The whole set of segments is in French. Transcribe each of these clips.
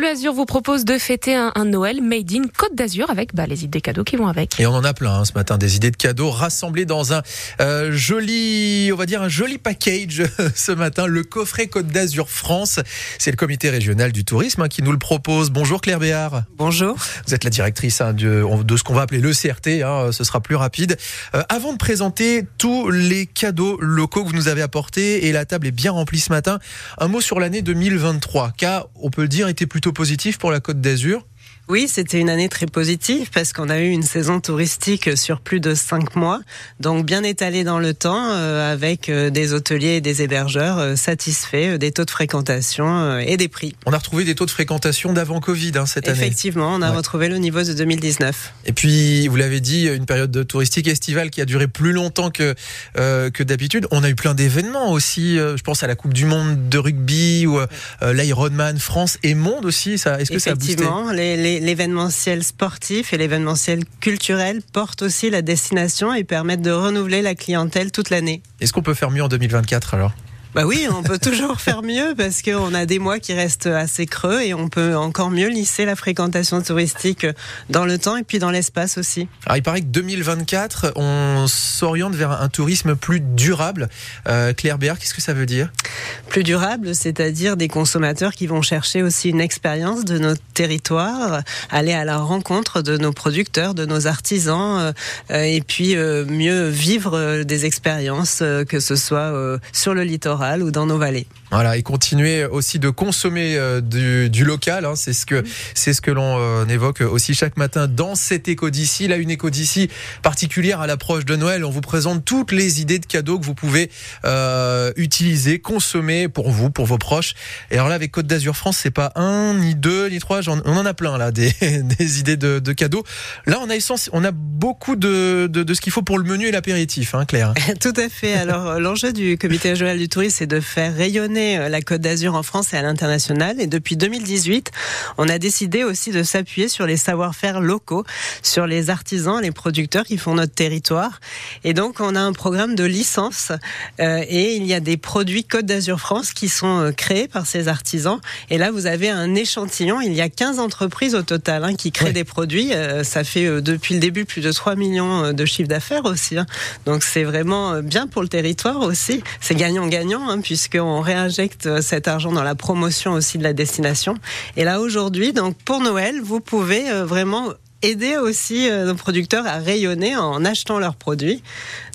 Bleu Azur vous propose de fêter un, Noël made in Côte d'Azur avec bah, les idées cadeaux qui vont avec. Et on en a plein hein, ce matin, des idées de cadeaux rassemblées dans un euh, joli, on va dire un joli package ce matin, le coffret Côte d'Azur France. C'est le comité régional du tourisme hein, qui nous le propose. Bonjour Claire Béard. Bonjour. Vous êtes la directrice hein, de, de, ce qu'on va appeler le CRT, ce sera plus rapide. Euh, avant de présenter tous les cadeaux locaux que vous nous avez apportés, et la table est bien remplie ce matin, un mot sur l'année 2023, car on peut le dire, était plutôt positif pour la Côte d'Azur. Oui, c'était une année très positive parce qu'on a eu une saison touristique sur plus de cinq mois, donc bien étalée dans le temps, euh, avec euh, des hôteliers et des hébergeurs euh, satisfaits des taux de fréquentation et des prix. On a retrouvé des taux de fréquentation d'avant Covid hein, cette année. Effectivement, on a retrouvé le niveau de 2019. Et puis, vous l'avez dit, une période touristique estivale qui a duré plus longtemps que que d'habitude. On a eu plein d'événements aussi. je pense à la Coupe du Monde de rugby ou l'Ironman France et Monde aussi. Ça, est-ce que ça a boosté? Les l'événementiel sportif et l'événementiel culturel portent aussi la destination et permettent de renouveler la clientèle toute l'année. Est-ce qu'on peut faire mieux en 2024 alors? Bah oui, on peut toujours faire mieux parce qu'on a des mois qui restent assez creux et on peut encore mieux lisser la fréquentation touristique dans le temps et puis dans l'espace aussi. Alors il paraît que 2024, on s'oriente vers un tourisme plus durable. Euh, Claire Béard, qu'est-ce que ça veut dire? Plus durable, c'est-à-dire des consommateurs qui vont chercher aussi une expérience de notre territoire, aller à la rencontre de nos producteurs, de nos artisans euh, et puis euh, mieux vivre des expériences, que ce soit sur le littoral ou dans nos vallées. Voilà, et continuer aussi de consommer euh, du, local. Hein, c'est ce que c'est ce que l'on euh, évoque aussi chaque matin dans cette éco d'ici. Là, une éco d'ici particulière à l'approche de Noël. On vous présente toutes les idées de cadeaux que vous pouvez euh, utiliser, consommer pour vous, pour vos proches. Et alors là, avec Côte d'Azur France, c'est pas un, ni deux, ni trois. On en a plein là, des, idées de, de, cadeaux. Là, on a essence, on a beaucoup de, ce qu'il faut pour le menu et l'apéritif, hein, Claire. Tout à fait. Alors, l'enjeu du Comité régional du tourisme, c'est de faire rayonner euh, la Côte d'Azur en France et à l'international. Et depuis 2018, on a décidé aussi de s'appuyer sur les savoir-faire locaux, sur les artisans, les producteurs qui font notre territoire. Et donc, on a un programme de licence euh, et il y a des produits Côte d'Azur France qui sont euh, créés par ces artisans. Et là, vous avez un échantillon. Il y a 15 entreprises au total hein, qui créent des produits. ça fait depuis le début plus de 3 millions de chiffres d'affaires aussi. Hein. Donc, c'est vraiment bien pour le territoire aussi. C'est gagnant-gagnant hein, puisqu'on réagit injecte cet argent dans la promotion aussi de la destination. Et là aujourd'hui, donc pour Noël, vous pouvez euh, vraiment aider aussi euh, nos producteurs à rayonner en achetant leurs produits.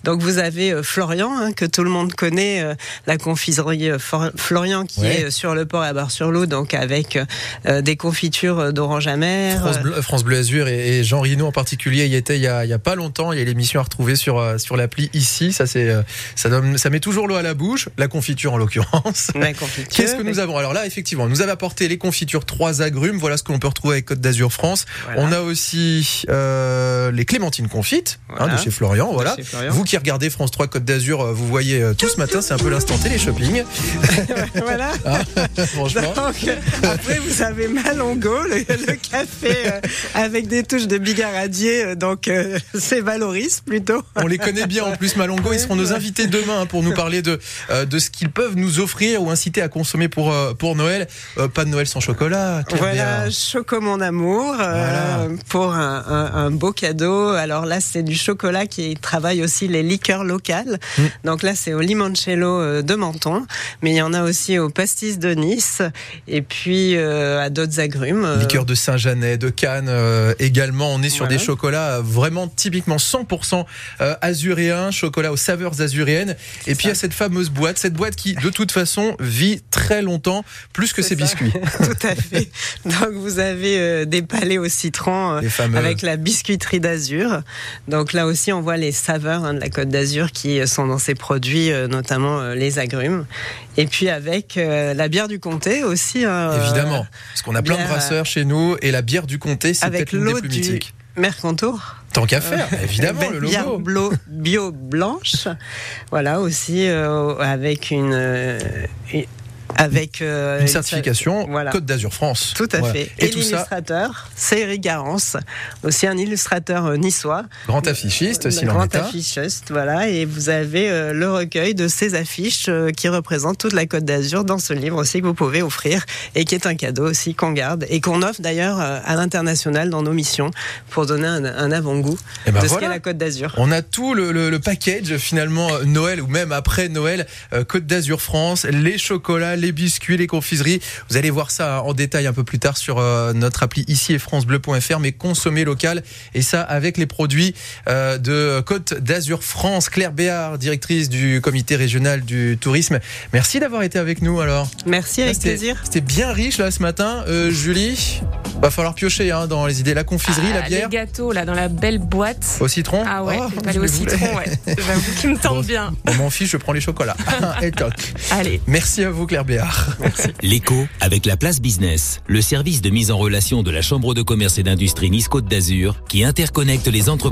Donc vous avez euh, Florian, hein, que tout le monde connaît, euh, la confiserie Florian qui est sur le port à Bar-sur-Loup, donc avec des confitures d'orange amère. France Bleu, France Bleu Azur et, Jean Rino en particulier y était il y a, il y a pas longtemps. Il y a l'émission à retrouver sur, sur l'appli ici. Ça, c'est, ça, donne, ça met toujours l'eau à la bouche, la confiture en l'occurrence. Qu'est-ce que nous avons? Alors là, effectivement, nous avons apporté les confitures trois agrumes. Voilà ce que l'on peut retrouver avec Côte d'Azur France. On a aussi euh, les clémentines confites hein, de chez Florian. Voilà. Vous qui regardez France 3 Côte d'Azur, euh, vous voyez euh, tout ce matin, c'est un peu l'instant télé-shopping. voilà. Ah, franchement. après, vous avez Malongo, le, café avec des touches de bigaradier. Donc, c'est Valoris plutôt. On les connaît bien en plus, Malongo. Ils seront nos invités demain hein, pour nous parler de, de ce qu'ils peuvent nous offrir ou inciter à consommer pour, pour Noël. pas de Noël sans chocolat. Voilà, Choco mon amour. pour un, beau cadeau. Alors là, c'est du chocolat qui travaille aussi les liqueurs locales. Mm. Donc là, c'est au limoncello euh, de Menton, mais il y en a aussi au pastis de Nice et puis euh, à d'autres agrumes. Euh. Liqueur de Saint-Janet, de Cannes également. On est sur des chocolats vraiment typiquement 100% azuréens, chocolat aux saveurs azuréennes. Et puis il y a cette fameuse boîte, cette boîte qui de toute façon vit très longtemps, plus que ses biscuits. Tout à fait. Donc vous avez des palais au citron avec la biscuiterie d'Azur. Donc là aussi, on voit les saveurs hein, de la Côte d'Azur qui sont dans ces produits, euh, notamment euh, les agrumes. Et puis avec euh, la bière du comté aussi. Hein, Évidemment, parce qu'on a plein de brasseurs chez nous et la bière du comté, c'est peut-être une des plus mythiques. Mercantour. Tant qu'à faire, évidemment, le logo. Bière bio blanche. Voilà, aussi avec une, avec euh, Une certification voilà. Côte d'Azur France. Tout à Voilà. fait. Et, Et, tout ça, l'illustrateur, c'est Eric Garance, aussi un illustrateur euh, niçois. grand affichiste, s'il Le en grand est affichiste, voilà. Et vous avez euh, le recueil de ces affiches euh, qui représentent toute la Côte d'Azur dans ce livre aussi que vous pouvez offrir et qui est un cadeau aussi qu'on garde et qu'on offre d'ailleurs euh, à l'international dans nos missions pour donner un, un avant-goût Et ben de ce qu'est la Côte d'Azur. On a tout le, le- le package finalement euh, Noël ou même après Noël euh, Côte d'Azur France, les chocolats, les biscuits, les confiseries. Vous allez voir ça en détail un peu plus tard sur euh, notre appli ici et francebleu.fr mais consommer local et ça avec les produits euh, de Côte d'Azur France. Claire Béard, directrice du comité régional du tourisme. Merci d'avoir été avec nous alors. Merci avec plaisir. C'était bien riche là ce matin. Euh, Julie, va falloir piocher hein, dans les idées. La confiserie, Ah, la bière, Les gâteaux, là, dans la belle boîte. au citron. Ah ouais, Oh, je au les citron, ouais. J'avoue qu'il me tente Bon. bien. Bon, mon fils, je prends les chocolats. Et toc. Allez. Merci à vous Claire Béard. L'écho avec la place business, le service de mise en relation de la Chambre de commerce et d'industrie Nice Côte d'Azur qui interconnecte les entreprises